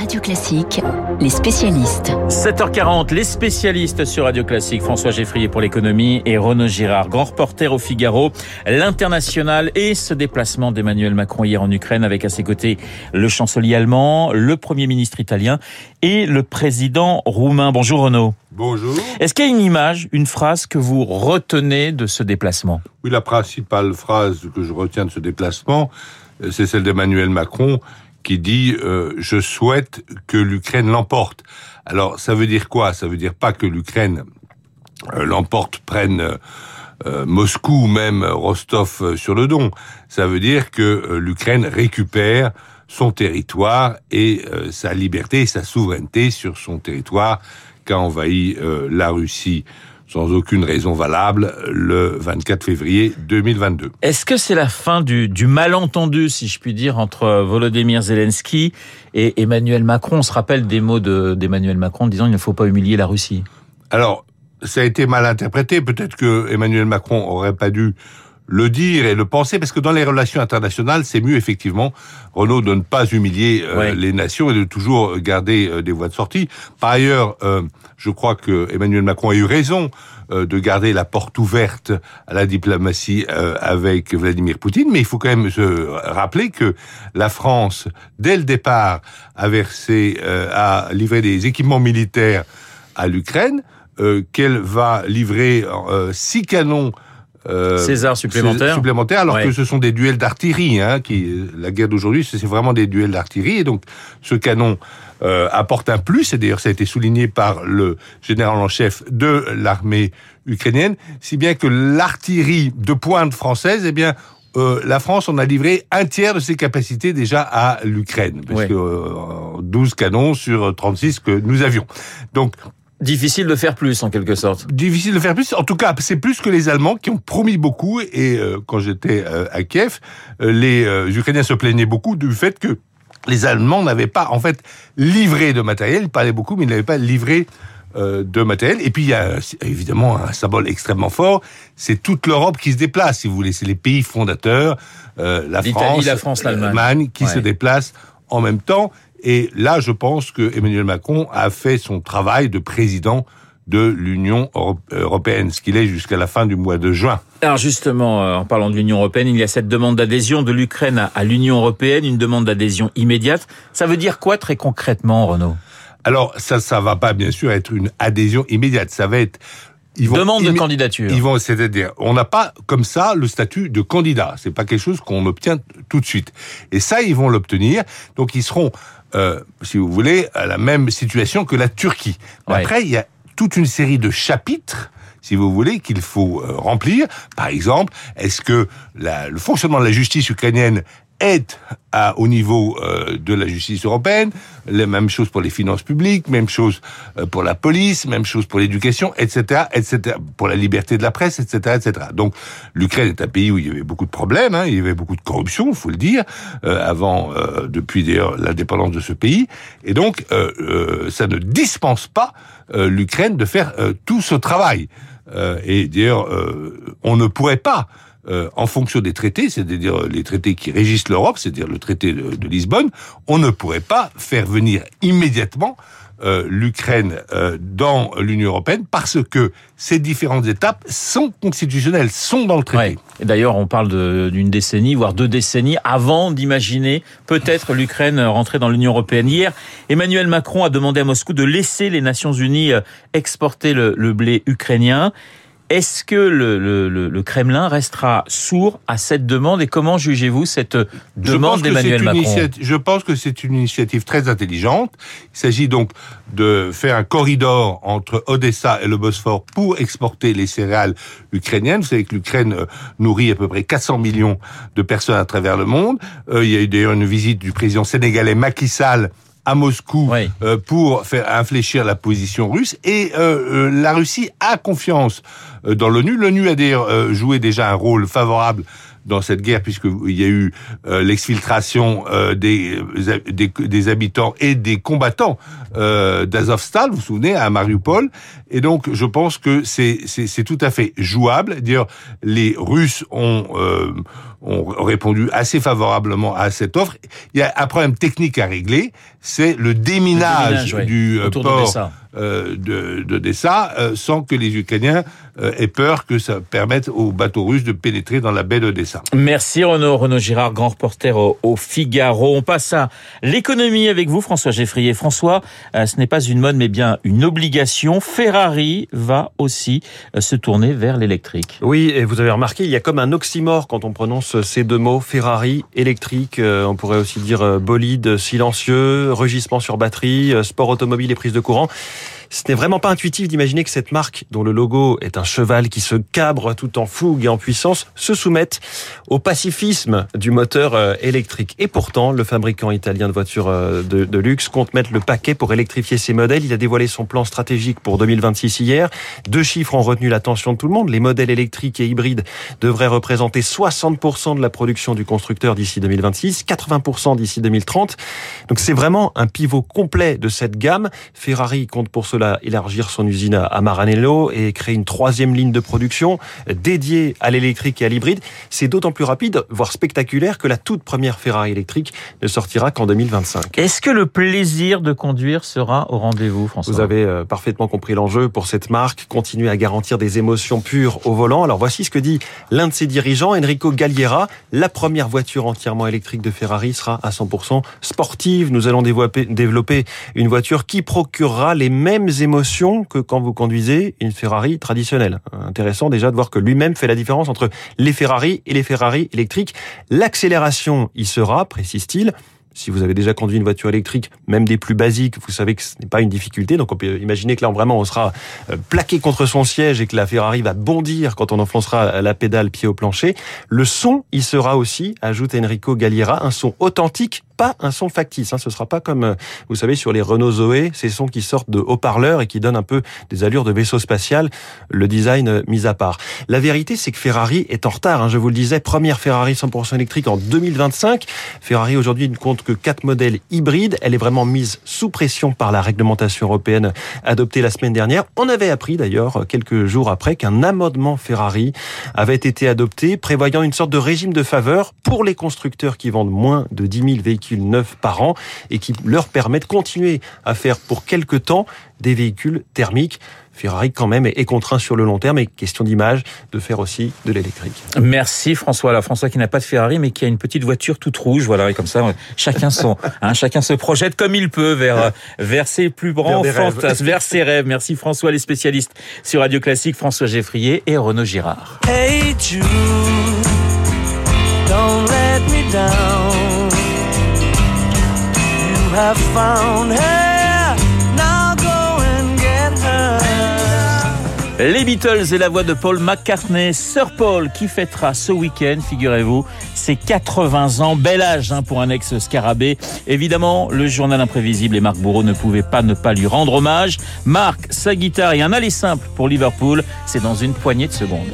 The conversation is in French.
Radio Classique, les spécialistes. 7h40, les spécialistes sur Radio Classique. François Geffrier pour l'économie et Renaud Girard, grand reporter au Figaro. L'international et ce déplacement d'Emmanuel Macron hier en Ukraine avec à ses côtés le chancelier allemand, le premier ministre italien et le président roumain. Bonjour Renaud. Bonjour. Est-ce qu'il y a une image, une phrase que vous retenez de ce déplacement? Oui, la principale phrase que je retiens de ce déplacement, euh, c'est celle d'Emmanuel Macron qui dit euh, je souhaite que l'Ukraine l'emporte. Alors ça veut dire quoi? Ça veut dire pas que l'Ukraine euh, l'emporte, prenne euh, Moscou ou même Rostov sur le Don. Ça veut dire que l'Ukraine récupère son territoire et sa liberté et sa souveraineté sur son territoire qu'a envahi la Russie sans aucune raison valable le 24 février 2022. Est-ce que c'est la fin du, du, malentendu, si je puis dire, entre Volodymyr Zelensky et Emmanuel Macron? On se rappelle des mots d'Emmanuel Macron disant il ne faut pas humilier la Russie. Alors, ça a été mal interprété. Peut-être que Emmanuel Macron aurait pas dû le dire et le penser, parce que dans les relations internationales, c'est mieux effectivement, Renaud, de ne pas humilier euh, les nations et de toujours garder euh, des voies de sortie. Par ailleurs, euh, je crois que Emmanuel Macron a eu raison de garder la porte ouverte à la diplomatie avec Vladimir Poutine, mais il faut quand même se rappeler que la France, dès le départ, a versé, a livré des équipements militaires à l'Ukraine, qu'elle va livrer six canons euh, César supplémentaire. supplémentaire, alors que ce sont des duels d'artillerie. Hein, qui la guerre d'aujourd'hui, c'est vraiment des duels d'artillerie. Et donc, ce canon euh, apporte un plus. Et d'ailleurs, ça a été souligné par le général en chef de l'armée ukrainienne, si bien que l'artillerie de pointe française, eh bien, euh, la France en a livré un tiers de ses capacités déjà à l'Ukraine, parce que euh, 12 canons sur 36 que nous avions. Donc Difficile de faire plus, en quelque sorte. Difficile de faire plus. En tout cas, c'est plus que les Allemands qui ont promis beaucoup. Et euh, quand j'étais euh, à Kiev, euh, les Ukrainiens se plaignaient beaucoup du fait que les Allemands n'avaient pas, en fait, livré de matériel. Ils parlaient beaucoup, mais ils n'avaient pas livré de matériel. Et puis, il y a évidemment un symbole extrêmement fort. C'est toute l'Europe qui se déplace, si vous voulez. C'est les pays fondateurs, la France, la France, l'Allemagne, qui se déplacent en même temps. Et là, je pense que Emmanuel Macron a fait son travail de président de l'Union européenne, ce qu'il est jusqu'à la fin du mois de juin. Alors justement, euh, en parlant de l'Union européenne, il y a cette demande d'adhésion de l'Ukraine à l'Union européenne, une demande d'adhésion immédiate. Ça veut dire quoi très concrètement, Renaud? Alors ça, ça va pas bien sûr être une adhésion immédiate. Ça va être ils vont demande de candidature. Ils vont, c'est-à-dire, on n'a pas comme ça le statut de candidat. C'est pas quelque chose qu'on obtient tout de suite. Et ça, ils vont l'obtenir. Donc, ils seront euh, si vous voulez, à la même situation que la Turquie. Après, il y a toute une série de chapitres si vous voulez, qu'il faut euh, remplir. Par exemple, est-ce que le fonctionnement de la justice ukrainienne est à, au niveau euh, de la justice européenne, la même chose pour les finances publiques, même chose euh, pour la police, même chose pour l'éducation, etc., etc., pour la liberté de la presse, etc., etc. Donc l'Ukraine est un pays où il y avait beaucoup de problèmes, hein, il y avait beaucoup de corruption, il faut le dire, euh, avant, depuis d'ailleurs l'indépendance de ce pays, et donc ça ne dispense pas l'Ukraine de faire tout ce travail. et d'ailleurs, on ne pourrait pas euh, en fonction des traités, c'est-à-dire les traités qui régissent l'Europe, c'est-à-dire le traité de, Lisbonne, on ne pourrait pas faire venir immédiatement euh, l'Ukraine euh, dans l'Union européenne parce que ces différentes étapes sont constitutionnelles, sont dans le traité. Et d'ailleurs, on parle d'une décennie, voire deux décennies, avant d'imaginer peut-être l'Ukraine rentrer dans l'Union européenne. Hier, Emmanuel Macron a demandé à Moscou de laisser les Nations unies exporter le blé ukrainien. Est-ce que le, le, le, Kremlin restera sourd à cette demande? Et comment jugez-vous cette demande d'Emmanuel Macron? Je pense que c'est une initiative très intelligente. Il s'agit donc de faire un corridor entre Odessa et le Bosphore pour exporter les céréales ukrainiennes. Vous savez que l'Ukraine euh, nourrit à peu près 400 millions de personnes à travers le monde. Euh, il y a eu d'ailleurs une visite du président sénégalais Macky Sall à Moscou euh, pour faire infléchir la position russe. Et euh, euh, la Russie a confiance dans l'ONU. L'ONU a d'ailleurs joué déjà un rôle favorable dans cette guerre, puisqu'il y a eu euh, l'exfiltration euh, des, des, des, habitants et des combattants euh, d'Azovstal, vous vous souvenez, à Mariupol. Et donc, je pense que c'est tout à fait jouable. Dire les Russes ont, euh, ont répondu assez favorablement à cette offre. Il y a un problème technique à régler, c'est le déminage, du port euh, de, de Dessa, euh, sans que les Ukrainiens euh, aient peur que ça permette aux bateaux russes de pénétrer dans la baie d'Odessa. Merci Renaud. Renaud Girard, grand reporter au, Figaro. On passe à l'économie avec vous, François Geffrier. François, ce n'est pas une mode, mais bien une obligation. Ferrari va aussi se tourner vers l'électrique. Oui, et vous avez remarqué, il y a comme un oxymore quand on prononce ces deux mots. Ferrari, électrique, on pourrait aussi dire bolide, silencieux, rugissement sur batterie, sport automobile et prise de courant. Ce n'est vraiment pas intuitif d'imaginer que cette marque, dont le logo est un cheval qui se cabre tout en fougue et en puissance, se soumette au pacifisme du moteur euh, électrique. Et pourtant, le fabricant italien de voitures euh, de, luxe compte mettre le paquet pour électrifier ses modèles. Il a dévoilé son plan stratégique pour 2026 hier. Deux chiffres ont retenu l'attention de tout le monde. Les modèles électriques et hybrides devraient représenter 60% de la production du constructeur d'ici 2026, 80% d'ici 2030. Donc c'est vraiment un pivot complet de cette gamme. Ferrari compte pour cela élargir son usine à Maranello et créer une troisième ligne de production dédiée à l'électrique et à l'hybride. C'est d'autant plus rapide, voire spectaculaire, que la toute première Ferrari électrique ne sortira qu'en 2025. Est-ce que le plaisir de conduire sera au rendez-vous, François? Vous avez euh, parfaitement compris l'enjeu pour cette marque, continuer à garantir des émotions pures au volant. Alors voici ce que dit l'un de ses dirigeants, Enrico Galliera. La première voiture entièrement électrique de Ferrari sera à 100% sportive. Nous allons développer une voiture qui procurera les mêmes émotions que quand vous conduisez une Ferrari traditionnelle. Intéressant déjà de voir que lui-même fait la différence entre les Ferrari et les Ferrari électriques. L'accélération y sera, précise-t-il, si vous avez déjà conduit une voiture électrique, même des plus basiques, vous savez que ce n'est pas une difficulté. Donc on peut imaginer que là, vraiment, on sera euh, plaqué contre son siège et que la Ferrari va bondir quand on enfoncera la pédale pied au plancher. Le son y sera aussi, ajoute Enrico Galliera, un son authentique pas un son factice. Hein. Ce sera pas comme, euh, vous savez, sur les Renault Zoé, ces sons qui sortent de haut-parleurs et qui donnent un peu des allures de vaisseau spatial, le design euh, mis à part. La vérité, c'est que Ferrari est en retard. Hein. Je vous le disais, première Ferrari 100% électrique en 2025. Ferrari aujourd'hui ne compte que quatre modèles hybrides. Elle est vraiment mise sous pression par la réglementation européenne adoptée la semaine dernière. On avait appris d'ailleurs quelques jours après qu'un amendement Ferrari avait été adopté prévoyant une sorte de régime de faveur pour les constructeurs qui vendent moins de 10 000 véhicules neuf par an et qui leur permet de continuer à faire pour quelque temps des véhicules thermiques. Ferrari quand même est contraint sur le long terme et question d'image de faire aussi de l'électrique. Merci François. Là, François qui n'a pas de Ferrari mais qui a une petite voiture toute rouge. Voilà et comme ça chacun son, hein, chacun se projette comme il peut vers vers ses plus grands fantasmes, vers ses rêves. Merci François les spécialistes sur Radio Classique François Geffrier et Renaud Girard. Hey Jude, have found her. Now go and get her. Les Beatles et la voix de Paul McCartney, Sir Paul, qui fêtera ce week-end, figurez-vous, ses 80 ans. Bel âge hein, pour un ex-scarabée. Évidemment, le journal imprévisible et Marc Bourreau ne pouvaient pas ne pas lui rendre hommage. Marc, sa guitare et un aller simple pour Liverpool, c'est dans une poignée de secondes.